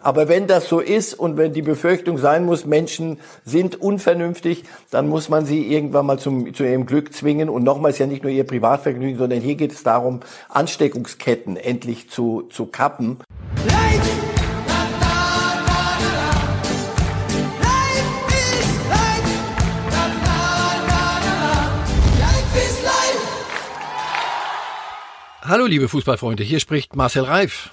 Aber wenn das so ist und wenn die Befürchtung sein muss, Menschen sind unvernünftig, dann muss man sie irgendwann mal zum, zu ihrem Glück zwingen. Und nochmals ja nicht nur ihr Privatvergnügen, sondern hier geht es darum, Ansteckungsketten endlich zu, zu kappen. Hallo liebe Fußballfreunde, hier spricht Marcel Reif.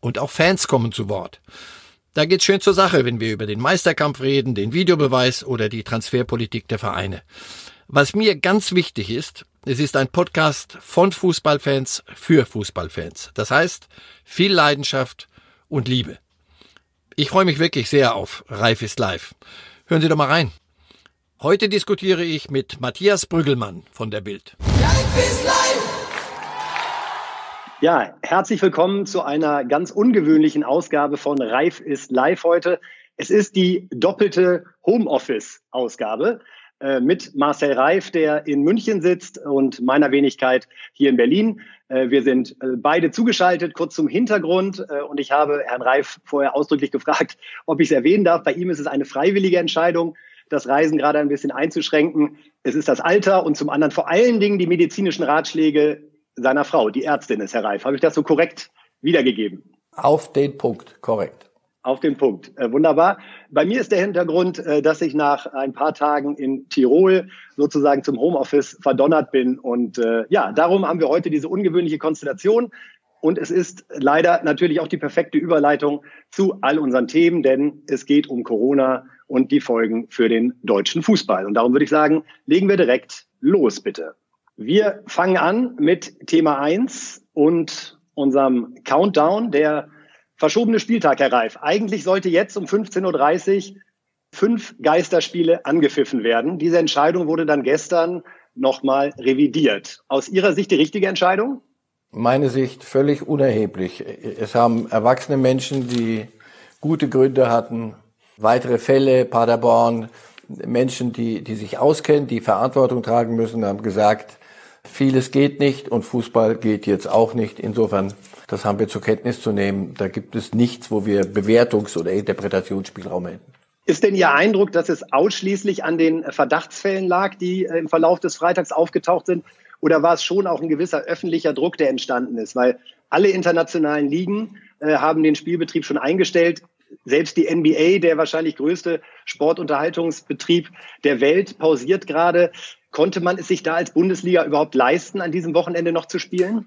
Und auch Fans kommen zu Wort. Da geht's schön zur Sache, wenn wir über den Meisterkampf reden, den Videobeweis oder die Transferpolitik der Vereine. Was mir ganz wichtig ist, es ist ein Podcast von Fußballfans für Fußballfans. Das heißt, viel Leidenschaft und Liebe. Ich freue mich wirklich sehr auf Reif ist live. Hören Sie doch mal rein. Heute diskutiere ich mit Matthias Brüggelmann von der Bild. Reif ist live! Ja, herzlich willkommen zu einer ganz ungewöhnlichen Ausgabe von Reif ist live heute. Es ist die doppelte Homeoffice-Ausgabe äh, mit Marcel Reif, der in München sitzt und meiner Wenigkeit hier in Berlin. Äh, wir sind äh, beide zugeschaltet, kurz zum Hintergrund. Äh, und ich habe Herrn Reif vorher ausdrücklich gefragt, ob ich es erwähnen darf. Bei ihm ist es eine freiwillige Entscheidung, das Reisen gerade ein bisschen einzuschränken. Es ist das Alter und zum anderen vor allen Dingen die medizinischen Ratschläge seiner Frau, die Ärztin ist, Herr Reif. Habe ich das so korrekt wiedergegeben? Auf den Punkt, korrekt. Auf den Punkt. Äh, wunderbar. Bei mir ist der Hintergrund, äh, dass ich nach ein paar Tagen in Tirol sozusagen zum Homeoffice verdonnert bin. Und äh, ja, darum haben wir heute diese ungewöhnliche Konstellation. Und es ist leider natürlich auch die perfekte Überleitung zu all unseren Themen, denn es geht um Corona und die Folgen für den deutschen Fußball. Und darum würde ich sagen, legen wir direkt los, bitte. Wir fangen an mit Thema eins und unserem Countdown, der verschobene Spieltag, Herr Reif. Eigentlich sollte jetzt um 15.30 Uhr fünf Geisterspiele angepfiffen werden. Diese Entscheidung wurde dann gestern nochmal revidiert. Aus Ihrer Sicht die richtige Entscheidung? Meine Sicht völlig unerheblich. Es haben erwachsene Menschen, die gute Gründe hatten, weitere Fälle, Paderborn, Menschen, die, die sich auskennen, die Verantwortung tragen müssen, haben gesagt, Vieles geht nicht und Fußball geht jetzt auch nicht. Insofern, das haben wir zur Kenntnis zu nehmen. Da gibt es nichts, wo wir Bewertungs- oder Interpretationsspielraum hätten. Ist denn Ihr Eindruck, dass es ausschließlich an den Verdachtsfällen lag, die äh, im Verlauf des Freitags aufgetaucht sind? Oder war es schon auch ein gewisser öffentlicher Druck, der entstanden ist? Weil alle internationalen Ligen äh, haben den Spielbetrieb schon eingestellt. Selbst die NBA, der wahrscheinlich größte Sportunterhaltungsbetrieb der Welt, pausiert gerade. Konnte man es sich da als Bundesliga überhaupt leisten, an diesem Wochenende noch zu spielen?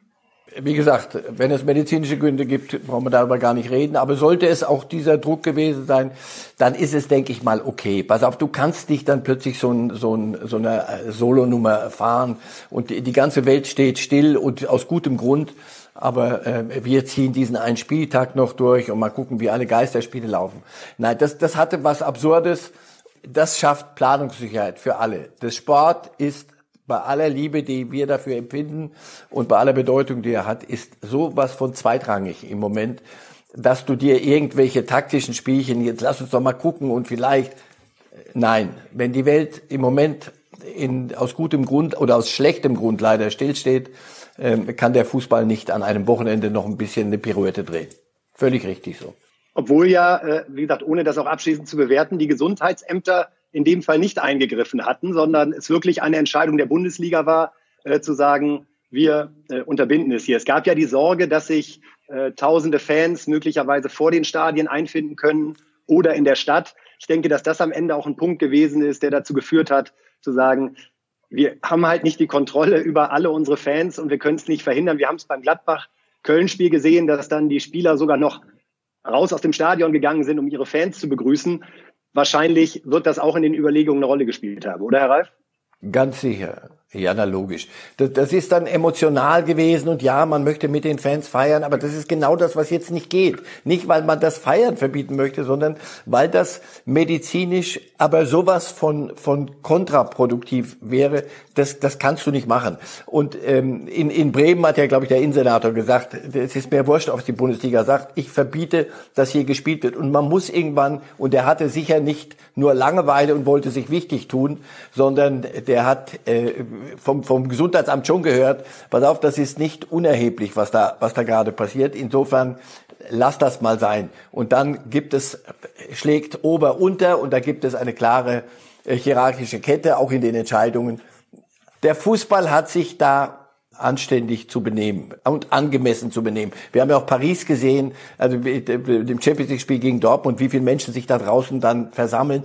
Wie gesagt, wenn es medizinische Gründe gibt, brauchen wir darüber gar nicht reden. Aber sollte es auch dieser Druck gewesen sein, dann ist es, denke ich mal, okay. Pass auf, du kannst nicht dann plötzlich so, ein, so, ein, so eine äh, Solonummer fahren und die, die ganze Welt steht still und aus gutem Grund. Aber äh, wir ziehen diesen einen Spieltag noch durch und mal gucken, wie alle Geisterspiele laufen. Nein, das, das hatte was Absurdes das schafft Planungssicherheit für alle. Das Sport ist bei aller Liebe, die wir dafür empfinden und bei aller Bedeutung, die er hat, ist sowas von zweitrangig im Moment, dass du dir irgendwelche taktischen Spielchen, jetzt lass uns doch mal gucken und vielleicht, nein, wenn die Welt im Moment in, aus gutem Grund oder aus schlechtem Grund leider stillsteht, äh, kann der Fußball nicht an einem Wochenende noch ein bisschen eine Pirouette drehen. Völlig richtig so. Obwohl ja, äh, wie gesagt, ohne das auch abschließend zu bewerten, die Gesundheitsämter in dem Fall nicht eingegriffen hatten, sondern es wirklich eine Entscheidung der Bundesliga war, äh, zu sagen, wir äh, unterbinden es hier. Es gab ja die Sorge, dass sich äh, tausende Fans möglicherweise vor den Stadien einfinden können oder in der Stadt. Ich denke, dass das am Ende auch ein Punkt gewesen ist, der dazu geführt hat, zu sagen, wir haben halt nicht die Kontrolle über alle unsere Fans und wir können es nicht verhindern. Wir haben es beim Gladbach-Köln-Spiel gesehen, dass dann die Spieler sogar noch raus aus dem Stadion gegangen sind, um ihre Fans zu begrüßen. Wahrscheinlich wird das auch in den Überlegungen eine Rolle gespielt haben, oder Herr Reif? Ganz sicher. Ja, na logisch. Das, das ist dann emotional gewesen und ja, man möchte mit den Fans feiern, aber das ist genau das, was jetzt nicht geht. Nicht, weil man das Feiern verbieten möchte, sondern weil das medizinisch aber sowas von, von kontraproduktiv wäre, das, das kannst du nicht machen. Und ähm, in, in Bremen hat ja, glaube ich, der Innensenator gesagt, es ist mir wurscht, ob die Bundesliga sagt, ich verbiete, dass hier gespielt wird. Und man muss irgendwann, und er hatte sicher nicht nur Langeweile und wollte sich wichtig tun, sondern der hat... Äh, vom, vom Gesundheitsamt schon gehört, pass auf, das ist nicht unerheblich, was da, was da gerade passiert. Insofern lass das mal sein. Und dann gibt es, schlägt Ober unter und da gibt es eine klare äh, hierarchische Kette, auch in den Entscheidungen. Der Fußball hat sich da anständig zu benehmen und angemessen zu benehmen. Wir haben ja auch Paris gesehen, also dem Champions League Spiel gegen Dortmund, wie viele Menschen sich da draußen dann versammeln,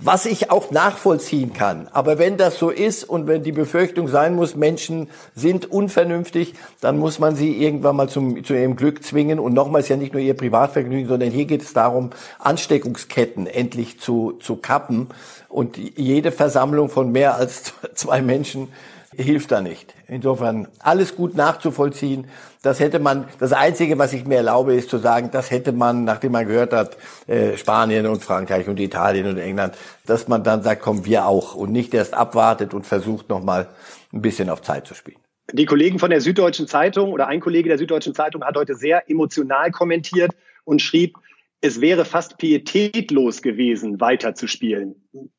was ich auch nachvollziehen kann. Aber wenn das so ist und wenn die Befürchtung sein muss, Menschen sind unvernünftig, dann muss man sie irgendwann mal zum, zu ihrem Glück zwingen. Und nochmals ja nicht nur ihr Privatvergnügen, sondern hier geht es darum, Ansteckungsketten endlich zu, zu kappen. Und jede Versammlung von mehr als zwei Menschen hilft da nicht. Insofern alles gut nachzuvollziehen. Das hätte man, das Einzige, was ich mir erlaube, ist zu sagen, das hätte man, nachdem man gehört hat, äh, Spanien und Frankreich und Italien und England, dass man dann sagt, komm, wir auch und nicht erst abwartet und versucht nochmal ein bisschen auf Zeit zu spielen. Die Kollegen von der Süddeutschen Zeitung oder ein Kollege der Süddeutschen Zeitung hat heute sehr emotional kommentiert und schrieb, es wäre fast pietätlos gewesen, weiterzuspielen.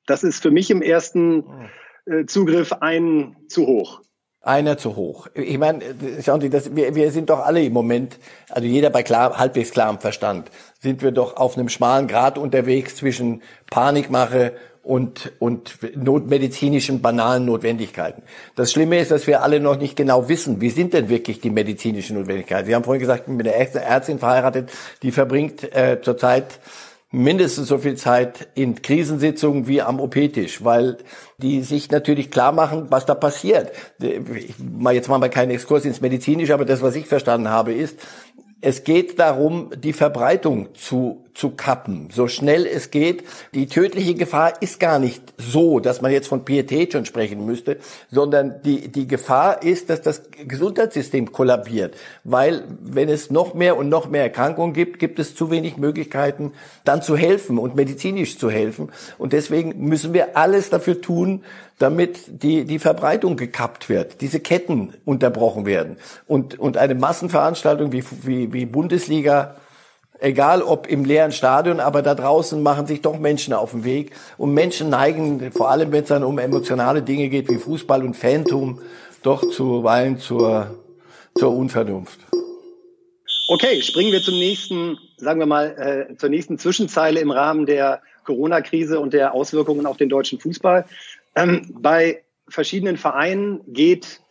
Das ist für mich im ersten Zugriff ein zu hoch. Einer zu hoch. Ich meine, schauen Sie, das, wir, wir sind doch alle im Moment, also jeder bei klar, halbwegs klarem Verstand, sind wir doch auf einem schmalen Grad unterwegs zwischen Panikmache und, und notmedizinischen banalen Notwendigkeiten. Das Schlimme ist, dass wir alle noch nicht genau wissen, wie sind denn wirklich die medizinischen Notwendigkeiten. Sie haben vorhin gesagt, ich bin mit einer Ärztin verheiratet, die verbringt äh, zurzeit mindestens so viel Zeit in Krisensitzungen wie am OP-Tisch, weil die sich natürlich klar machen, was da passiert. Ich, jetzt machen wir keinen Exkurs ins Medizinische, aber das, was ich verstanden habe, ist, es geht darum, die Verbreitung zu, zu kappen, so schnell es geht. Die tödliche Gefahr ist gar nicht so, dass man jetzt von Pietät schon sprechen müsste, sondern die, die Gefahr ist, dass das Gesundheitssystem kollabiert. Weil wenn es noch mehr und noch mehr Erkrankungen gibt, gibt es zu wenig Möglichkeiten, dann zu helfen und medizinisch zu helfen. Und deswegen müssen wir alles dafür tun, damit die, die Verbreitung gekappt wird, diese Ketten unterbrochen werden. Und, und eine Massenveranstaltung wie, wie, wie Bundesliga, egal ob im leeren Stadion, aber da draußen machen sich doch Menschen auf den Weg. Und Menschen neigen, vor allem wenn es dann um emotionale Dinge geht wie Fußball und Phantom, doch zuweilen zur, zur Unvernunft. Okay, springen wir zum nächsten, sagen wir mal, äh, zur nächsten Zwischenzeile im Rahmen der Corona-Krise und der Auswirkungen auf den deutschen Fußball. Ähm, bei verschiedenen Vereinen geht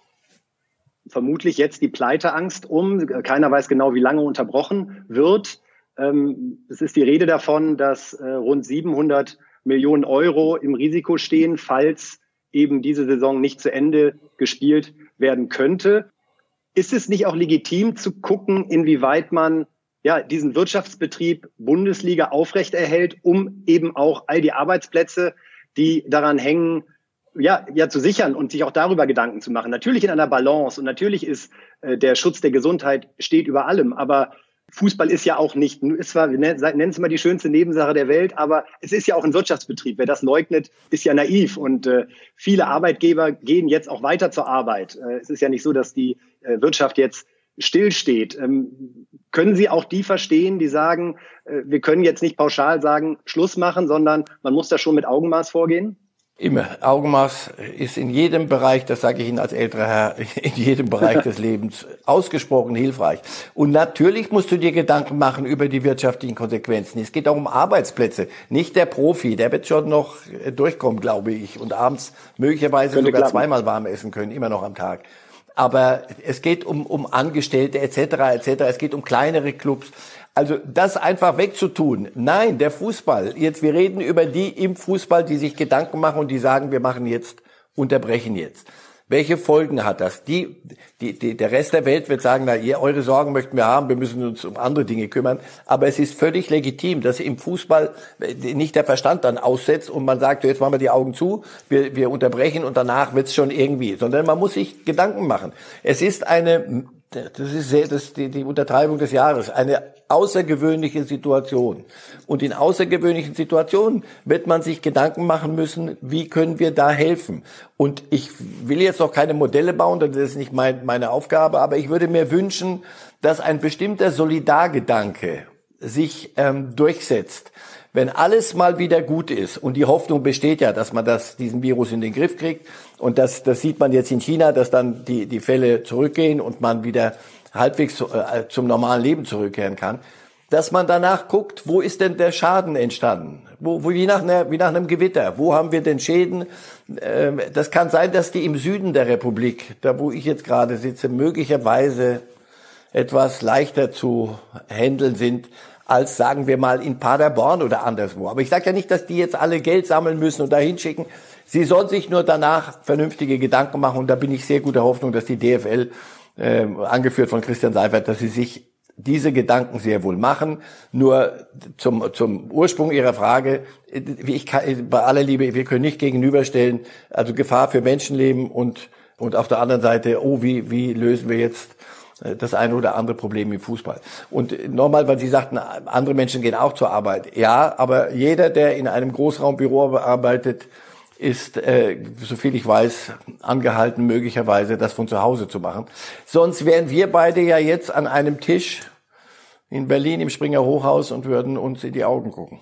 vermutlich jetzt die Pleiteangst um. Keiner weiß genau, wie lange unterbrochen wird. Ähm, es ist die Rede davon, dass äh, rund 700 Millionen Euro im Risiko stehen, falls eben diese Saison nicht zu Ende gespielt werden könnte. Ist es nicht auch legitim zu gucken, inwieweit man ja, diesen Wirtschaftsbetrieb Bundesliga aufrechterhält, um eben auch all die Arbeitsplätze, die daran hängen, ja, ja zu sichern und sich auch darüber Gedanken zu machen. Natürlich in einer Balance und natürlich ist äh, der Schutz der Gesundheit steht über allem, aber Fußball ist ja auch nicht, ist zwar, nennen es mal die schönste Nebensache der Welt, aber es ist ja auch ein Wirtschaftsbetrieb. Wer das leugnet, ist ja naiv. Und äh, viele Arbeitgeber gehen jetzt auch weiter zur Arbeit. Äh, es ist ja nicht so, dass die äh, Wirtschaft jetzt stillsteht. Ähm, können Sie auch die verstehen, die sagen, äh, wir können jetzt nicht pauschal sagen, Schluss machen, sondern man muss da schon mit Augenmaß vorgehen? Immer. Augenmaß ist in jedem Bereich, das sage ich Ihnen als älterer Herr, in jedem Bereich des Lebens ausgesprochen hilfreich. Und natürlich musst du dir Gedanken machen über die wirtschaftlichen Konsequenzen. Es geht auch um Arbeitsplätze. Nicht der Profi, der wird schon noch durchkommen, glaube ich, und abends möglicherweise Könnte sogar klappen. zweimal warm essen können, immer noch am Tag aber es geht um, um Angestellte etc. etc. Es geht um kleinere Clubs. Also das einfach wegzutun. Nein, der Fußball. Jetzt wir reden über die im Fußball, die sich Gedanken machen und die sagen, wir machen jetzt, unterbrechen jetzt. Welche Folgen hat das? Die, die, die, der Rest der Welt wird sagen, na, ihr, eure Sorgen möchten wir haben, wir müssen uns um andere Dinge kümmern. Aber es ist völlig legitim, dass im Fußball nicht der Verstand dann aussetzt und man sagt, jetzt machen wir die Augen zu, wir, wir unterbrechen und danach wird's schon irgendwie, sondern man muss sich Gedanken machen. Es ist eine das ist sehr, das die, die Untertreibung des Jahres, eine außergewöhnliche Situation. Und in außergewöhnlichen Situationen wird man sich Gedanken machen müssen, wie können wir da helfen? Und ich will jetzt noch keine Modelle bauen, das ist nicht mein, meine Aufgabe, aber ich würde mir wünschen, dass ein bestimmter Solidargedanke sich ähm, durchsetzt wenn alles mal wieder gut ist und die Hoffnung besteht ja, dass man das, diesen Virus in den Griff kriegt und das, das sieht man jetzt in China, dass dann die, die Fälle zurückgehen und man wieder halbwegs äh, zum normalen Leben zurückkehren kann, dass man danach guckt, wo ist denn der Schaden entstanden? Wo, wo, wie, nach einer, wie nach einem Gewitter. Wo haben wir denn Schäden? Ähm, das kann sein, dass die im Süden der Republik, da wo ich jetzt gerade sitze, möglicherweise etwas leichter zu handeln sind als, sagen wir mal, in Paderborn oder anderswo. Aber ich sage ja nicht, dass die jetzt alle Geld sammeln müssen und dahin schicken. Sie sollen sich nur danach vernünftige Gedanken machen. Und da bin ich sehr guter Hoffnung, dass die DFL, äh, angeführt von Christian Seifert, dass sie sich diese Gedanken sehr wohl machen. Nur zum, zum Ursprung Ihrer Frage, wie ich kann, bei aller Liebe, wir können nicht gegenüberstellen, also Gefahr für Menschenleben und, und auf der anderen Seite, oh, wie, wie lösen wir jetzt äh, das eine oder andere Problem im Fußball. Und nochmal, weil Sie sagten, andere Menschen gehen auch zur Arbeit. Ja, aber jeder, der in einem Großraumbüro arbeitet, ist, äh, soviel ich weiß, angehalten, möglicherweise das von zu Hause zu machen. Sonst wären wir beide ja jetzt an einem Tisch in Berlin im Springer Hochhaus und würden uns in die Augen gucken.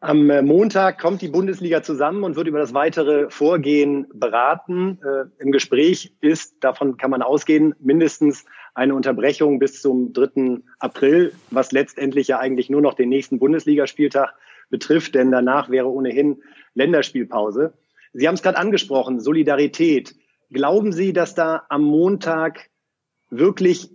Am äh, Montag kommt die Bundesliga zusammen und wird über das weitere Vorgehen beraten. Äh, Im Gespräch ist, davon kann man ausgehen, mindestens eine Unterbrechung bis zum 3. April, was letztendlich ja eigentlich nur noch den nächsten Bundesligaspieltag betrifft, denn danach wäre ohnehin Länderspielpause. Sie haben es gerade angesprochen, Solidarität. Glauben Sie, dass da am Montag wirklich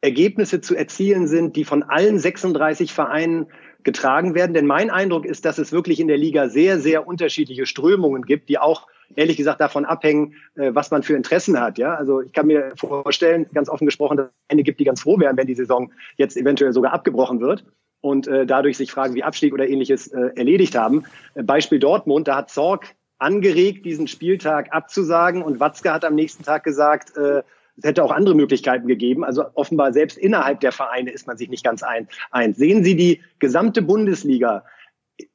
Ergebnisse zu erzielen sind, die von allen 36 Vereinen getragen werden. Denn mein Eindruck ist, dass es wirklich in der Liga sehr, sehr unterschiedliche Strömungen gibt, die auch ehrlich gesagt davon abhängen, äh, was man für Interessen hat. Ja, also ich kann mir vorstellen, ganz offen gesprochen, dass es eine gibt, die ganz froh wären, wenn die Saison jetzt eventuell sogar abgebrochen wird und äh, dadurch sich fragen, wie Abstieg oder ähnliches äh, erledigt haben. Beispiel Dortmund, da hat Zorg angeregt, diesen Spieltag abzusagen und Watzke hat am nächsten Tag gesagt, es hätte auch andere Möglichkeiten gegeben. Also offenbar selbst innerhalb der Vereine ist man sich nicht ganz ein, eins. Sehen Sie die gesamte Bundesliga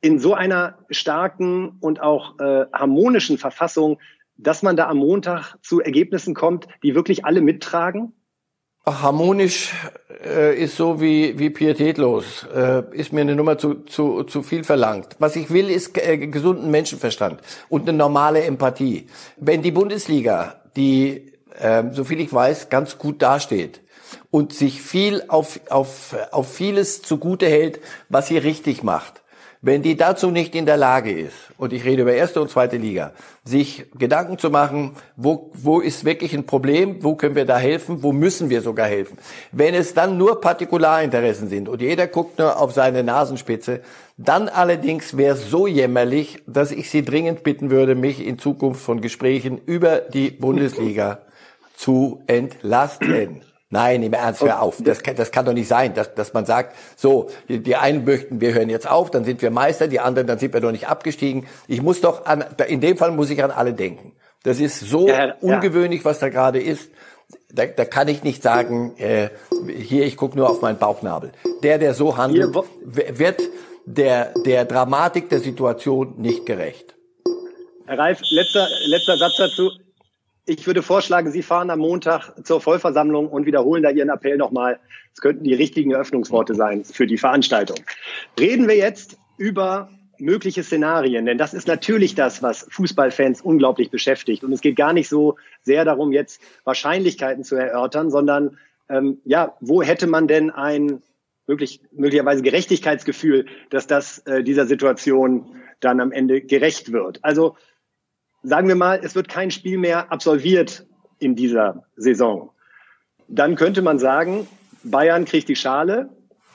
in so einer starken und auch äh, harmonischen Verfassung, dass man da am Montag zu Ergebnissen kommt, die wirklich alle mittragen? Harmonisch äh, ist so wie, wie pietätlos, äh, ist mir eine Nummer zu, zu, zu viel verlangt. Was ich will, ist äh, gesunden Menschenverstand und eine normale Empathie. Wenn die Bundesliga, die ähm, so viel ich weiß, ganz gut dasteht und sich viel auf, auf, auf vieles zugute hält, was sie richtig macht. Wenn die dazu nicht in der Lage ist, und ich rede über erste und zweite Liga, sich Gedanken zu machen, wo, wo ist wirklich ein Problem, wo können wir da helfen, wo müssen wir sogar helfen. Wenn es dann nur Partikularinteressen sind und jeder guckt nur auf seine Nasenspitze, dann allerdings wäre es so jämmerlich, dass ich Sie dringend bitten würde, mich in Zukunft von Gesprächen über die Bundesliga zu entlasten. Nein, im Ernst, hör auf. Das kann, das kann doch nicht sein, dass, dass man sagt, so, die, die einen möchten, wir hören jetzt auf, dann sind wir Meister, die anderen, dann sind wir doch nicht abgestiegen. Ich muss doch an, in dem Fall muss ich an alle denken. Das ist so ja, ja. ungewöhnlich, was da gerade ist. Da, da kann ich nicht sagen, äh, hier, ich gucke nur auf meinen Bauchnabel. Der, der so handelt, wird der, der Dramatik der Situation nicht gerecht. Herr Reif, letzter, letzter Satz dazu ich würde vorschlagen, Sie fahren am Montag zur Vollversammlung und wiederholen da Ihren Appell nochmal. Es könnten die richtigen Eröffnungsworte sein für die Veranstaltung. Reden wir jetzt über mögliche Szenarien, denn das ist natürlich das, was Fußballfans unglaublich beschäftigt. Und es geht gar nicht so sehr darum, jetzt Wahrscheinlichkeiten zu erörtern, sondern ähm, ja, wo hätte man denn ein möglich, möglicherweise Gerechtigkeitsgefühl, dass das äh, dieser Situation dann am Ende gerecht wird? Also sagen wir mal, es wird kein Spiel mehr absolviert in dieser Saison. Dann könnte man sagen, Bayern kriegt die Schale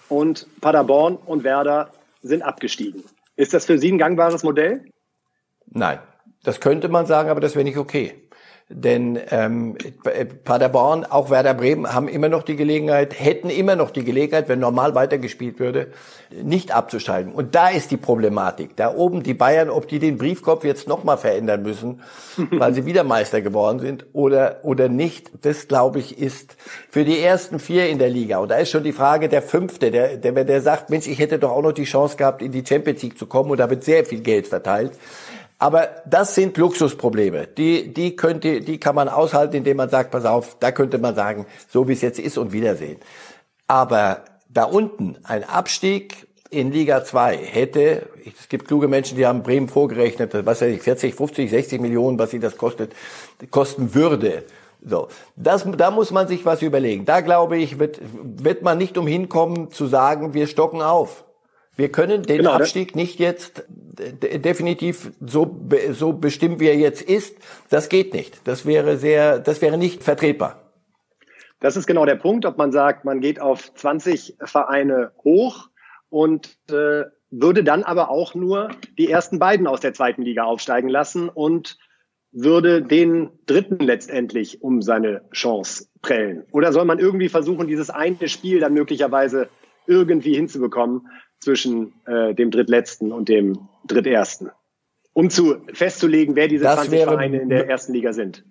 und Paderborn und Werder sind abgestiegen. Ist das für Sie ein gangbares Modell? Nein, das könnte man sagen, aber das wäre nicht okay. Denn ähm, Paderborn, auch Werder Bremen haben immer noch die Gelegenheit, hätten immer noch die Gelegenheit, wenn normal weitergespielt würde, nicht abzusteigen. Und da ist die Problematik. Da oben die Bayern, ob die den Briefkopf jetzt nochmal verändern müssen, weil sie wieder Meister geworden sind oder, oder nicht, das glaube ich ist für die ersten vier in der Liga. Und da ist schon die Frage der Fünfte, der, der, der sagt, Mensch, ich hätte doch auch noch die Chance gehabt, in die Champions League zu kommen und da wird sehr viel Geld verteilt. Aber das sind Luxusprobleme. Die, die könnte, die kann man aushalten, indem man sagt, pass auf, da könnte man sagen, so wie es jetzt ist und Wiedersehen. Aber da unten ein Abstieg in Liga 2 hätte, es gibt kluge Menschen, die haben Bremen vorgerechnet, was weiß ich, 40, 50, 60 Millionen, was sie das kostet, kosten würde. So, das, da muss man sich was überlegen. Da glaube ich, wird, wird man nicht umhin kommen zu sagen, wir stocken auf. Wir können den genau, Abstieg nicht jetzt definitiv so, so bestimmen, wie er jetzt ist. Das geht nicht. Das wäre sehr, das wäre nicht vertretbar. Das ist genau der Punkt, ob man sagt, man geht auf 20 Vereine hoch und äh, würde dann aber auch nur die ersten beiden aus der zweiten Liga aufsteigen lassen und würde den dritten letztendlich um seine Chance prellen? Oder soll man irgendwie versuchen, dieses eine Spiel dann möglicherweise irgendwie hinzubekommen, zwischen äh, dem Drittletzten und dem Drittersten, um zu festzulegen, wer diese das 20 wäre, Vereine in der ersten Liga sind.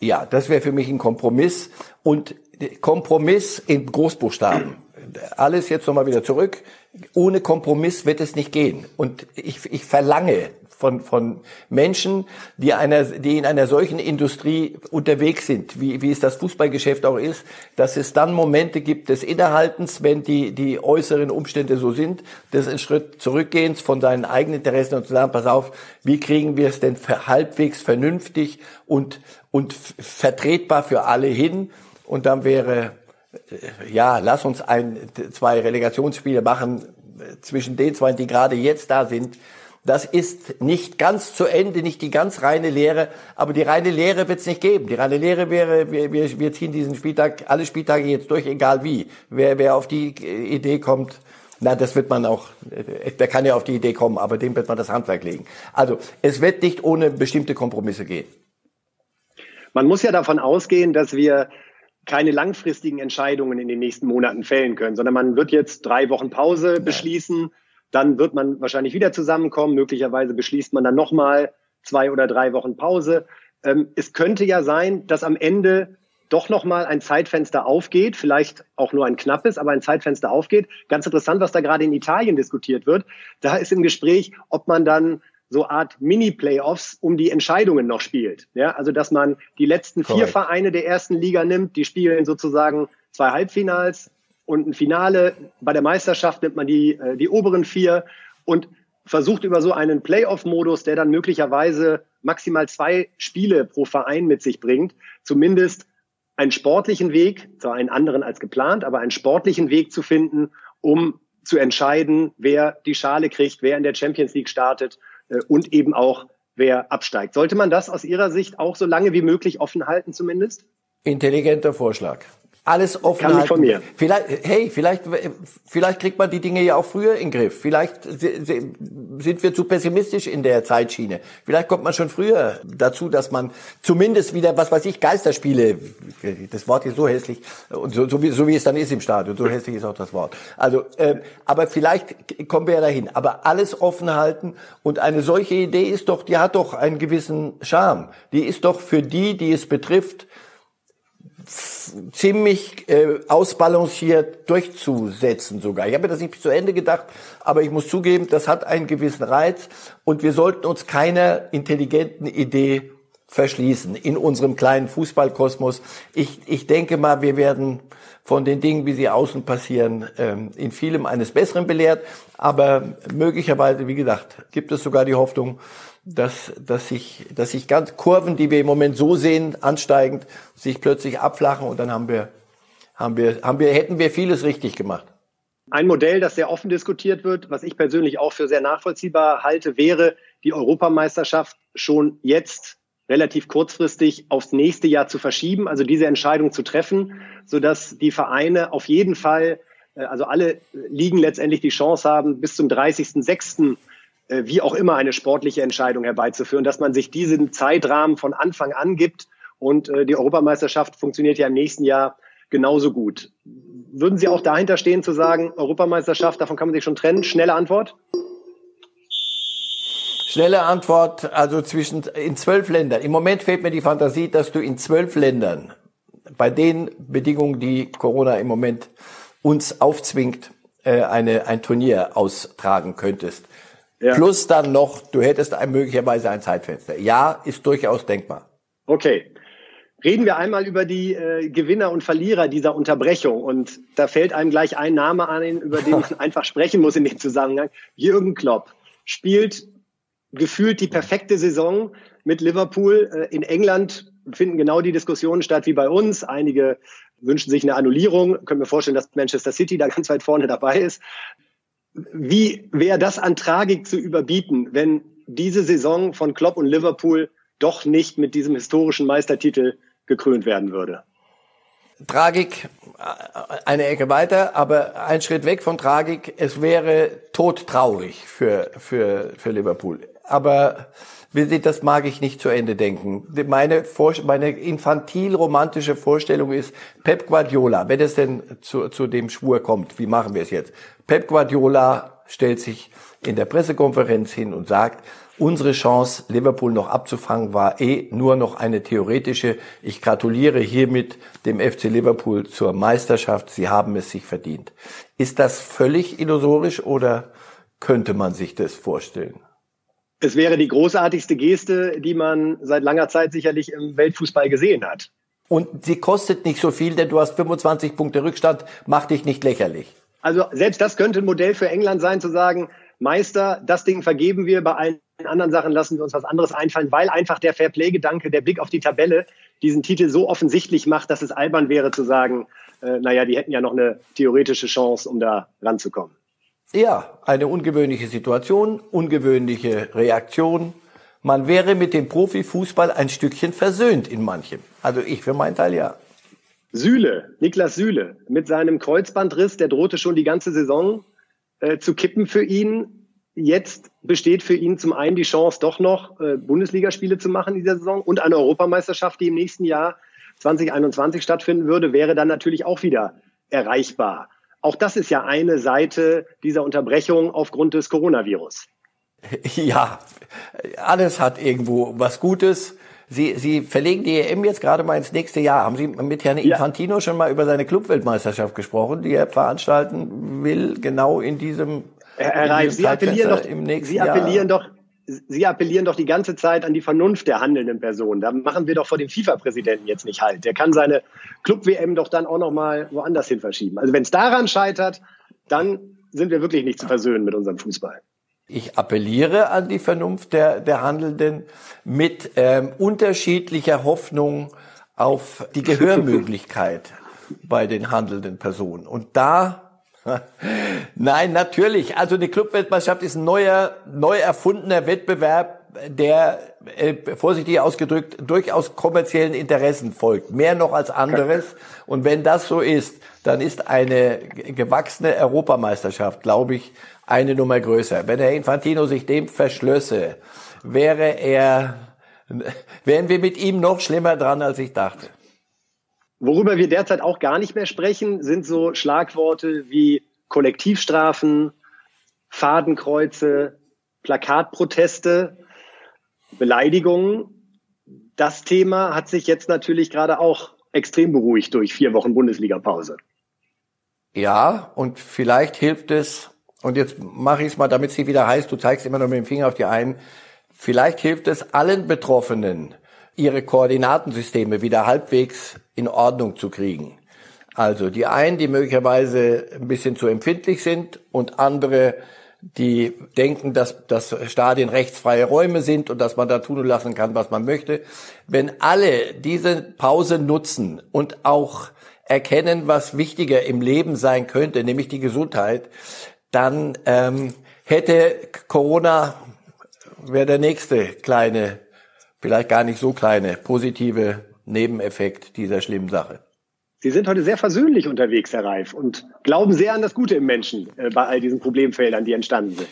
Ja, das wäre für mich ein Kompromiss und Kompromiss in Großbuchstaben. Alles jetzt nochmal wieder zurück. Ohne Kompromiss wird es nicht gehen. Und ich, ich verlange von, von Menschen, die, einer, die in einer solchen Industrie unterwegs sind, wie, wie es das Fußballgeschäft auch ist, dass es dann Momente gibt des Innehaltens, wenn die, die äußeren Umstände so sind, des einen Schritt zurückgehens von seinen eigenen Interessen und zu sagen, pass auf, wie kriegen wir es denn halbwegs vernünftig und, und vertretbar für alle hin? Und dann wäre, äh, ja, lass uns ein, zwei Relegationsspiele machen äh, zwischen den zwei, die gerade jetzt da sind, das ist nicht ganz zu Ende, nicht die ganz reine Lehre, aber die reine Lehre wird es nicht geben. Die reine Lehre wäre, wir, wir, wir ziehen diesen Spieltag, alle Spieltage jetzt durch, egal wie. Wer, wer auf die Idee kommt, na, das wird man auch, der kann ja auf die Idee kommen, aber dem wird man das Handwerk legen. Also, es wird nicht ohne bestimmte Kompromisse gehen. Man muss ja davon ausgehen, dass wir keine langfristigen Entscheidungen in den nächsten Monaten fällen können, sondern man wird jetzt drei Wochen Pause beschließen. Dann wird man wahrscheinlich wieder zusammenkommen. Möglicherweise beschließt man dann nochmal zwei oder drei Wochen Pause. Ähm, es könnte ja sein, dass am Ende doch nochmal ein Zeitfenster aufgeht, vielleicht auch nur ein knappes, aber ein Zeitfenster aufgeht. Ganz interessant, was da gerade in Italien diskutiert wird. Da ist im Gespräch, ob man dann so Art Mini-Playoffs um die Entscheidungen noch spielt. Ja, also dass man die letzten vier Correct. Vereine der ersten Liga nimmt, die spielen sozusagen zwei Halbfinals, und ein Finale. Bei der Meisterschaft nimmt man die, äh, die oberen vier und versucht über so einen Playoff-Modus, der dann möglicherweise maximal zwei Spiele pro Verein mit sich bringt, zumindest einen sportlichen Weg, zwar einen anderen als geplant, aber einen sportlichen Weg zu finden, um zu entscheiden, wer die Schale kriegt, wer in der Champions League startet äh, und eben auch wer absteigt. Sollte man das aus Ihrer Sicht auch so lange wie möglich offen halten zumindest? Intelligenter Vorschlag alles offen Kann halten. Von mir. Vielleicht, hey, vielleicht, vielleicht kriegt man die Dinge ja auch früher in den Griff. Vielleicht sind wir zu pessimistisch in der Zeitschiene. Vielleicht kommt man schon früher dazu, dass man zumindest wieder, was weiß ich, Geisterspiele, das Wort ist so hässlich, und so, so, wie, so wie es dann ist im Stadion, so hässlich ist auch das Wort. Also, äh, aber vielleicht kommen wir ja dahin. Aber alles offen halten und eine solche Idee ist doch, die hat doch einen gewissen Charme. Die ist doch für die, die es betrifft, ziemlich äh, ausbalanciert durchzusetzen sogar. Ich habe mir das nicht bis zu Ende gedacht, aber ich muss zugeben, das hat einen gewissen Reiz und wir sollten uns keiner intelligenten Idee verschließen in unserem kleinen Fußballkosmos. Ich, ich denke mal, wir werden von den Dingen, wie sie außen passieren, ähm, in vielem eines Besseren belehrt. Aber möglicherweise, wie gesagt, gibt es sogar die Hoffnung, dass, dass sich, dass sich ganz Kurven, die wir im Moment so sehen, ansteigend, sich plötzlich abflachen und dann haben wir, haben wir, haben wir, hätten wir vieles richtig gemacht. Ein Modell, das sehr offen diskutiert wird, was ich persönlich auch für sehr nachvollziehbar halte, wäre die Europameisterschaft schon jetzt relativ kurzfristig aufs nächste Jahr zu verschieben, also diese Entscheidung zu treffen, so dass die Vereine auf jeden Fall, äh, also alle Ligen letztendlich die Chance haben, bis zum 30.06 äh, wie auch immer eine sportliche Entscheidung herbeizuführen, dass man sich diesen Zeitrahmen von Anfang an gibt, Und äh, die Europameisterschaft funktioniert ja im nächsten Jahr genauso gut. Würden Sie auch dahinter stehen zu sagen, Europameisterschaft, davon kann man sich schon trennen? Schnelle Antwort? Schnelle Antwort, also zwischen in zwölf Ländern. Im Moment fehlt mir die Fantasie, dass du in zwölf Ländern bei den Bedingungen, die Corona im Moment uns aufzwingt, äh, eine, ein Turnier austragen könntest. Ja. Plus dann noch, du hättest ein, möglicherweise ein Zeitfenster. Ja, ist durchaus denkbar. Okay. Reden wir einmal über die äh, Gewinner und Verlierer dieser Unterbrechung. Und da fällt einem gleich ein Name an, über den man einfach sprechen muss in dem Zusammenhang. Jürgen Klopp spielt gefühlt die perfekte Saison mit Liverpool. Äh, in England finden genau die Diskussionen statt wie bei uns. Einige wünschen sich eine Annullierung. Können mir vorstellen, dass Manchester City da ganz weit vorne dabei ist. Wie wäre das an Tragik zu überbieten, wenn diese Saison von Klopp und Liverpool doch nicht mit diesem historischen Meistertitel gekrönt werden würde? Tragik eine Ecke weiter, aber ein Schritt weg von Tragik. Es wäre todtraurig für, für, für Liverpool. Aber das mag ich nicht zu Ende denken. Meine, meine infantil-romantische Vorstellung ist, Pep Guardiola, wenn es denn zu, zu dem Schwur kommt, wie machen wir es jetzt? Pep Guardiola stellt sich in der Pressekonferenz hin und sagt, unsere Chance, Liverpool noch abzufangen, war eh nur noch eine theoretische. Ich gratuliere hiermit dem FC Liverpool zur Meisterschaft. Sie haben es sich verdient. Ist das völlig illusorisch oder könnte man sich das vorstellen? es wäre die großartigste Geste, die man seit langer Zeit sicherlich im Weltfußball gesehen hat. Und sie kostet nicht so viel, denn du hast 25 Punkte Rückstand, mach dich nicht lächerlich. Also selbst das könnte ein Modell für England sein, zu sagen, Meister, das Ding vergeben wir, bei allen anderen Sachen lassen wir uns was anderes einfallen, weil einfach der Fairplay-Gedanke, der Blick auf die Tabelle diesen Titel so offensichtlich macht, dass es albern wäre zu sagen, äh, naja, die hätten ja noch eine theoretische Chance, um da ranzukommen. Ja, eine ungewöhnliche Situation, ungewöhnliche Reaktion. Man wäre mit dem Profifußball ein Stückchen versöhnt in manchem. Also ich für meinen Teil ja. Süle, Niklas Süle, mit seinem Kreuzbandriss, der drohte schon die ganze Saison äh, zu kippen für ihn. Jetzt besteht für ihn zum einen die Chance, doch noch äh, Bundesligaspiele zu machen in dieser Saison und eine Europameisterschaft, die im nächsten Jahr 2021 stattfinden würde, wäre dann natürlich auch wieder erreichbar. Auch das ist ja eine Seite dieser Unterbrechung aufgrund des Coronavirus. Ja, alles hat irgendwo was Gutes. Sie, Sie verlegen die EM jetzt gerade mal ins nächste Jahr. Haben Sie mit Herrn Infantino ja. schon mal über seine Clubweltmeisterschaft gesprochen, die er veranstalten will, genau in diesem, Herr, Reif, Sie appellieren doch, Sie appellieren Jahr. doch Sie appellieren doch die ganze Zeit an die Vernunft der handelnden Personen. Da machen wir doch vor dem FIFA-Präsidenten jetzt nicht halt. Der kann seine Club-WM doch dann auch noch mal woanders hin verschieben. Also wenn es daran scheitert, dann sind wir wirklich nicht zu versöhnen mit unserem Fußball. Ich appelliere an die Vernunft der, der Handelnden mit ähm, unterschiedlicher Hoffnung auf die Gehörmöglichkeit bei den handelnden Personen. Und da Nein, natürlich. Also die Clubweltmeisterschaft ist ein neuer, neu erfundener Wettbewerb, der äh, vorsichtig ausgedrückt durchaus kommerziellen Interessen folgt, mehr noch als anderes. Und wenn das so ist, dann ist eine gewachsene Europameisterschaft, glaube ich, eine Nummer größer. Wenn Herr Infantino sich dem verschlösse, wäre er, wären wir mit ihm noch schlimmer dran, als ich dachte. Worüber wir derzeit auch gar nicht mehr sprechen, sind so Schlagworte wie Kollektivstrafen, Fadenkreuze, Plakatproteste, Beleidigungen. Das Thema hat sich jetzt natürlich gerade auch extrem beruhigt durch vier Wochen Bundesliga-Pause. Ja, und vielleicht hilft es, und jetzt mache ich es mal, damit sie wieder heißt, du zeigst immer noch mit dem Finger auf die einen, vielleicht hilft es allen Betroffenen, ihre Koordinatensysteme wieder halbwegs in Ordnung zu kriegen. Also die einen, die möglicherweise ein bisschen zu empfindlich sind und andere, die denken, dass, dass Stadien rechtsfreie Räume sind und dass man da tun und lassen kann, was man möchte. Wenn alle diese Pause nutzen und auch erkennen, was wichtiger im Leben sein könnte, nämlich die Gesundheit, dann ähm, hätte Corona wäre der nächste kleine vielleicht gar nicht so kleine positive Nebeneffekt dieser schlimmen Sache. Sie sind heute sehr versöhnlich unterwegs, Herr Reif, und glauben sehr an das Gute im Menschen äh, bei all diesen Problemfeldern, die entstanden sind.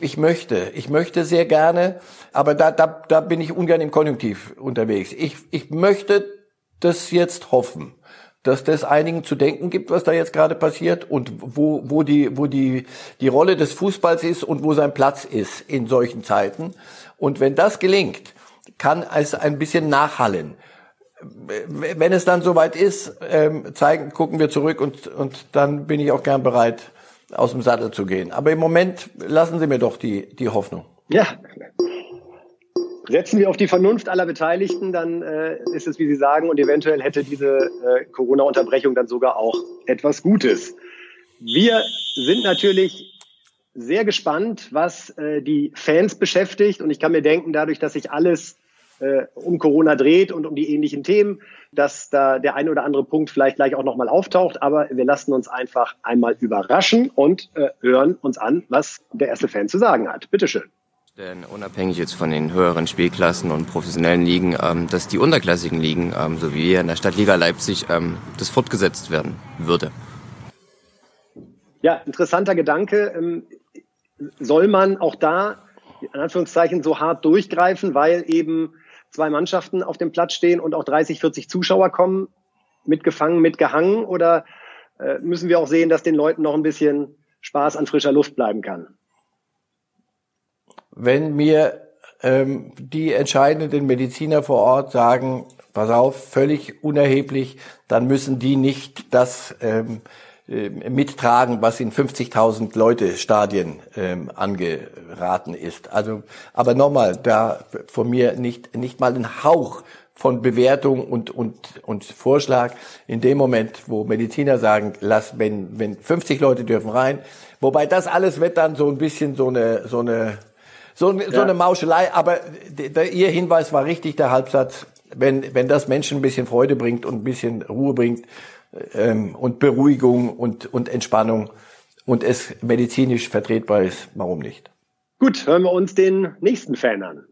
Ich möchte, ich möchte sehr gerne, aber da, da, da bin ich ungern im Konjunktiv unterwegs. Ich, ich möchte das jetzt hoffen, dass das einigen zu denken gibt, was da jetzt gerade passiert und wo, wo die, wo die, die Rolle des Fußballs ist und wo sein Platz ist in solchen Zeiten. Und wenn das gelingt, kann es ein bisschen nachhallen. Wenn es dann soweit ist, ähm, zeigen, gucken wir zurück und, und dann bin ich auch gern bereit, aus dem Sattel zu gehen. Aber im Moment lassen Sie mir doch die, die Hoffnung. Ja. Setzen wir auf die Vernunft aller Beteiligten, dann äh, ist es, wie Sie sagen, und eventuell hätte diese äh, Corona-Unterbrechung dann sogar auch etwas Gutes. Wir sind natürlich sehr gespannt, was äh, die Fans beschäftigt. Und ich kann mir denken, dadurch, dass sich alles äh, um Corona dreht und um die ähnlichen Themen, dass da der ein oder andere Punkt vielleicht gleich auch nochmal auftaucht. Aber wir lassen uns einfach einmal überraschen und äh, hören uns an, was der erste Fan zu sagen hat. Bitteschön. Denn unabhängig jetzt von den höheren Spielklassen und professionellen Ligen, ähm, dass die unterklassigen Ligen, ähm, so wie hier in der Stadtliga Leipzig, ähm, das fortgesetzt werden würde. Ja, interessanter Gedanke. Ähm, soll man auch da in Anführungszeichen so hart durchgreifen, weil eben zwei Mannschaften auf dem Platz stehen und auch 30, 40 Zuschauer kommen, mitgefangen, mitgehangen? Oder äh, müssen wir auch sehen, dass den Leuten noch ein bisschen Spaß an frischer Luft bleiben kann? Wenn mir ähm, die entscheidenden Mediziner vor Ort sagen, pass auf, völlig unerheblich, dann müssen die nicht das ähm, äh, mittragen, was in 50.000 Leute Stadien ähm, angeraten ist. Also, aber nochmal, da von mir nicht nicht mal ein Hauch von Bewertung und und und Vorschlag in dem Moment, wo Mediziner sagen, lass wenn wenn 50 Leute dürfen rein, wobei das alles wird dann so ein bisschen so eine so eine so, ja. so eine Mauschelei. Aber der, Ihr Hinweis war richtig, der Halbsatz. Wenn wenn das Menschen ein bisschen Freude bringt und ein bisschen Ruhe bringt, ähm, und Beruhigung und, und Entspannung und es medizinisch vertretbar ist, warum nicht? Gut, hören wir uns den nächsten Fan an.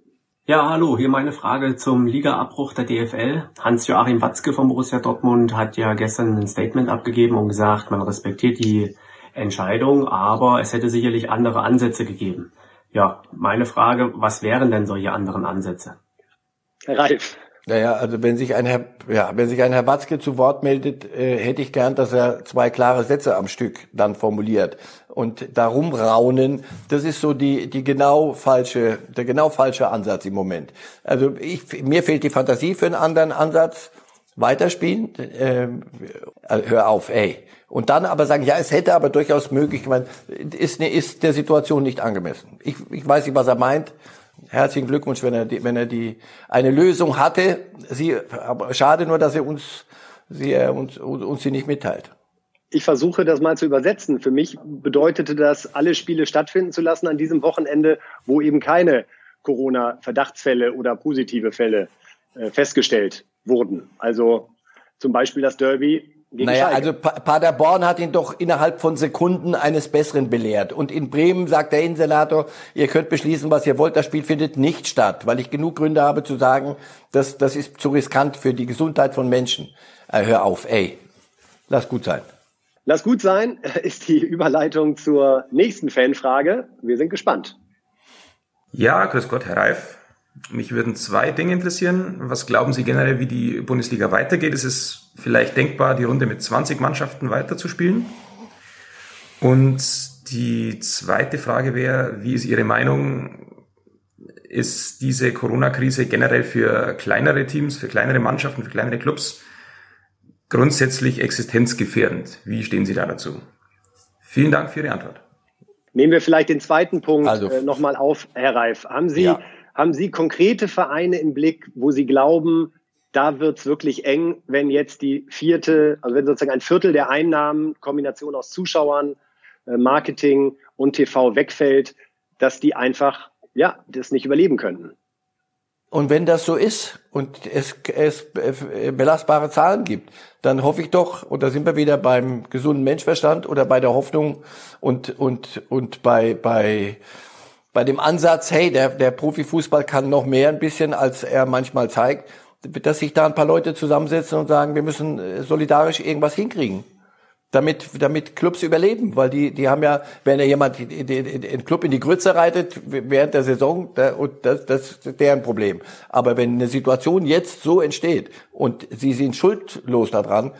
Ja, hallo, hier meine Frage zum Ligaabbruch der DFL. Hans-Joachim Watzke von Borussia Dortmund hat ja gestern ein Statement abgegeben und gesagt, man respektiert die Entscheidung, aber es hätte sicherlich andere Ansätze gegeben. Ja, meine Frage, was wären denn solche anderen Ansätze? Herr Ralf. Naja, also wenn sich ein Herr, ja, wenn sich ein Herr Watzke zu Wort meldet, äh, hätte ich gern, dass er zwei klare Sätze am Stück dann formuliert. Und darum raunen, das ist so die, die genau falsche, der genau falsche Ansatz im Moment. Also ich, mir fehlt die Fantasie für einen anderen Ansatz. Weiterspielen, äh, hör auf, ey. Und dann aber sagen, ja, es hätte aber durchaus möglich, man ist, ist der Situation nicht angemessen. Ich, ich weiß nicht, was er meint herzlichen Glückwunsch, wenn er die, wenn er die eine Lösung hatte. Sie, aber schade nur, dass er uns sie er uns, uns sie nicht mitteilt. Ich versuche das mal zu übersetzen. Für mich bedeutete das, alle Spiele stattfinden zu lassen an diesem Wochenende, wo eben keine Corona-Verdachtsfälle oder positive Fälle äh, festgestellt wurden. Also zum Beispiel das Derby naja, Schalke. also Paderborn hat ihn doch innerhalb von Sekunden eines Besseren belehrt. Und in Bremen sagt der Innensenator, ihr könnt beschließen, was ihr wollt, das Spiel findet nicht statt, weil ich genug Gründe habe zu sagen, dass das ist zu riskant für die Gesundheit von Menschen. Äh, hör auf, ey, lass gut sein. Lass gut sein ist die Überleitung zur nächsten Fanfrage. Wir sind gespannt. Ja, grüß Gott, Herr Reif. Mich würden zwei Dinge interessieren. Was glauben Sie generell, wie die Bundesliga weitergeht? Ist es vielleicht denkbar, die Runde mit 20 Mannschaften weiterzuspielen? Und die zweite Frage wäre, wie ist Ihre Meinung? Ist diese Corona-Krise generell für kleinere Teams, für kleinere Mannschaften, für kleinere Clubs grundsätzlich existenzgefährdend? Wie stehen Sie da dazu? Vielen Dank für Ihre Antwort. Nehmen wir vielleicht den zweiten Punkt also, äh, nochmal auf, Herr Reif. Haben Sie, ja. Haben Sie konkrete Vereine im Blick, wo Sie glauben, da wird's wirklich eng, wenn jetzt die vierte, also wenn sozusagen ein Viertel der Einnahmen, Kombination aus Zuschauern, äh, Marketing und TV wegfällt, dass die einfach, ja, das nicht überleben könnten. Und wenn das so ist und es, es äh, belastbare Zahlen gibt, dann hoffe ich doch, und da sind wir wieder beim gesunden Menschverstand oder bei der Hoffnung und, und, und bei, bei, bei dem Ansatz, hey, der, der Profifußball kann noch mehr ein bisschen, als er manchmal zeigt, dass sich da ein paar Leute zusammensetzen und sagen, wir müssen äh, solidarisch irgendwas hinkriegen. damit, damit Clubs überleben, weil die, die haben ja, wenn ja jemand den Club in die Grütze reitet während der Saison, das, das ist deren Problem. Aber wenn eine Situation jetzt so entsteht und sie sind schuldlos daran,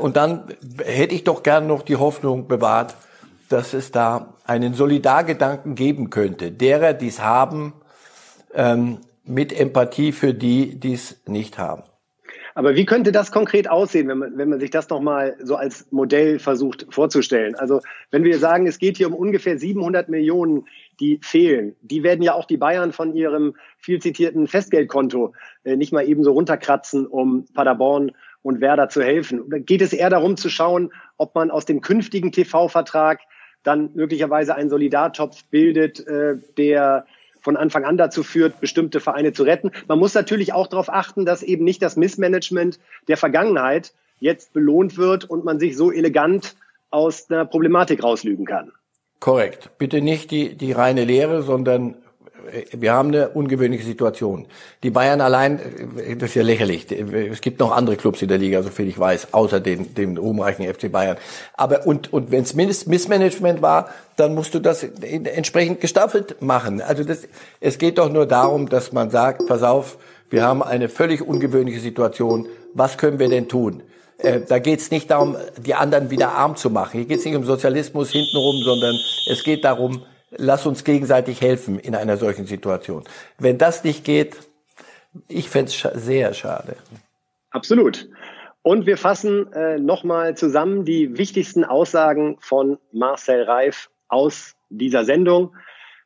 und dann hätte ich doch gern noch die Hoffnung bewahrt, dass es da einen Solidargedanken geben könnte, derer, die es haben, ähm, mit Empathie für die, die es nicht haben. Aber wie könnte das konkret aussehen, wenn man, wenn man sich das nochmal so als Modell versucht vorzustellen? Also wenn wir sagen, es geht hier um ungefähr 700 Millionen, die fehlen, die werden ja auch die Bayern von ihrem viel zitierten Festgeldkonto äh, nicht mal eben so runterkratzen, um Paderborn und Werder zu helfen. Geht es eher darum zu schauen, ob man aus dem künftigen TV-Vertrag dann möglicherweise einen Solidartopf bildet, äh, der von Anfang an dazu führt, bestimmte Vereine zu retten. Man muss natürlich auch darauf achten, dass eben nicht das Missmanagement der Vergangenheit jetzt belohnt wird und man sich so elegant aus einer Problematik rauslügen kann. Korrekt. Bitte nicht die, die reine Lehre, sondern wir haben eine ungewöhnliche Situation. Die Bayern allein, das ist ja lächerlich. Es gibt noch andere Clubs in der Liga, so viel ich weiß, außer den, dem ruhmreichen FC Bayern. Aber und und wenn es Missmanagement war, dann musst du das entsprechend gestaffelt machen. Also das, es geht doch nur darum, dass man sagt, pass auf, wir haben eine völlig ungewöhnliche Situation. Was können wir denn tun? Äh, da geht es nicht darum, die anderen wieder arm zu machen. Hier geht es nicht um Sozialismus hintenrum, sondern es geht darum, lass uns gegenseitig helfen in einer solchen Situation. Wenn das nicht geht, ich fände es sehr schade. Absolut. Und wir fassen äh, nochmal zusammen die wichtigsten Aussagen von Marcel Reif aus dieser Sendung.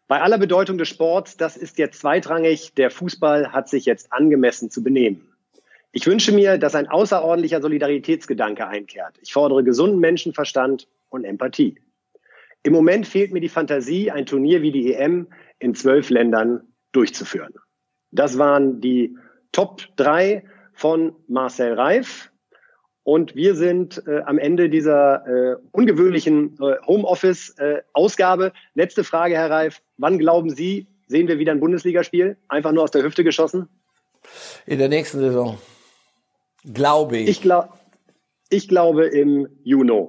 Bei aller Bedeutung des Sports, das ist jetzt zweitrangig, der Fußball hat sich jetzt angemessen zu benehmen. Ich wünsche mir, dass ein außerordentlicher Solidaritätsgedanke einkehrt. Ich fordere gesunden Menschenverstand und Empathie. Im Moment fehlt mir die Fantasie, ein Turnier wie die EM in zwölf Ländern durchzuführen. Das waren die Top drei von Marcel Reif. Und wir sind äh, am Ende dieser äh, ungewöhnlichen äh, Homeoffice-Ausgabe. Äh, Letzte Frage, Herr Reif. Wann glauben Sie, sehen wir wieder ein Bundesligaspiel? Einfach nur aus der Hüfte geschossen? In der nächsten Saison. Glaube ich. Ich, glaub, ich glaube im Juni.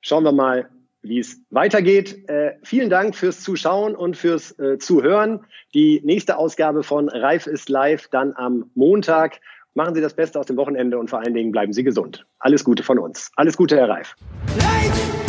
Schauen wir mal, wie es weitergeht. Äh, vielen Dank fürs Zuschauen und fürs äh, Zuhören. Die nächste Ausgabe von Reif ist live dann am Montag. Machen Sie das Beste aus dem Wochenende und vor allen Dingen bleiben Sie gesund. Alles Gute von uns. Alles Gute, Herr Reif. Live!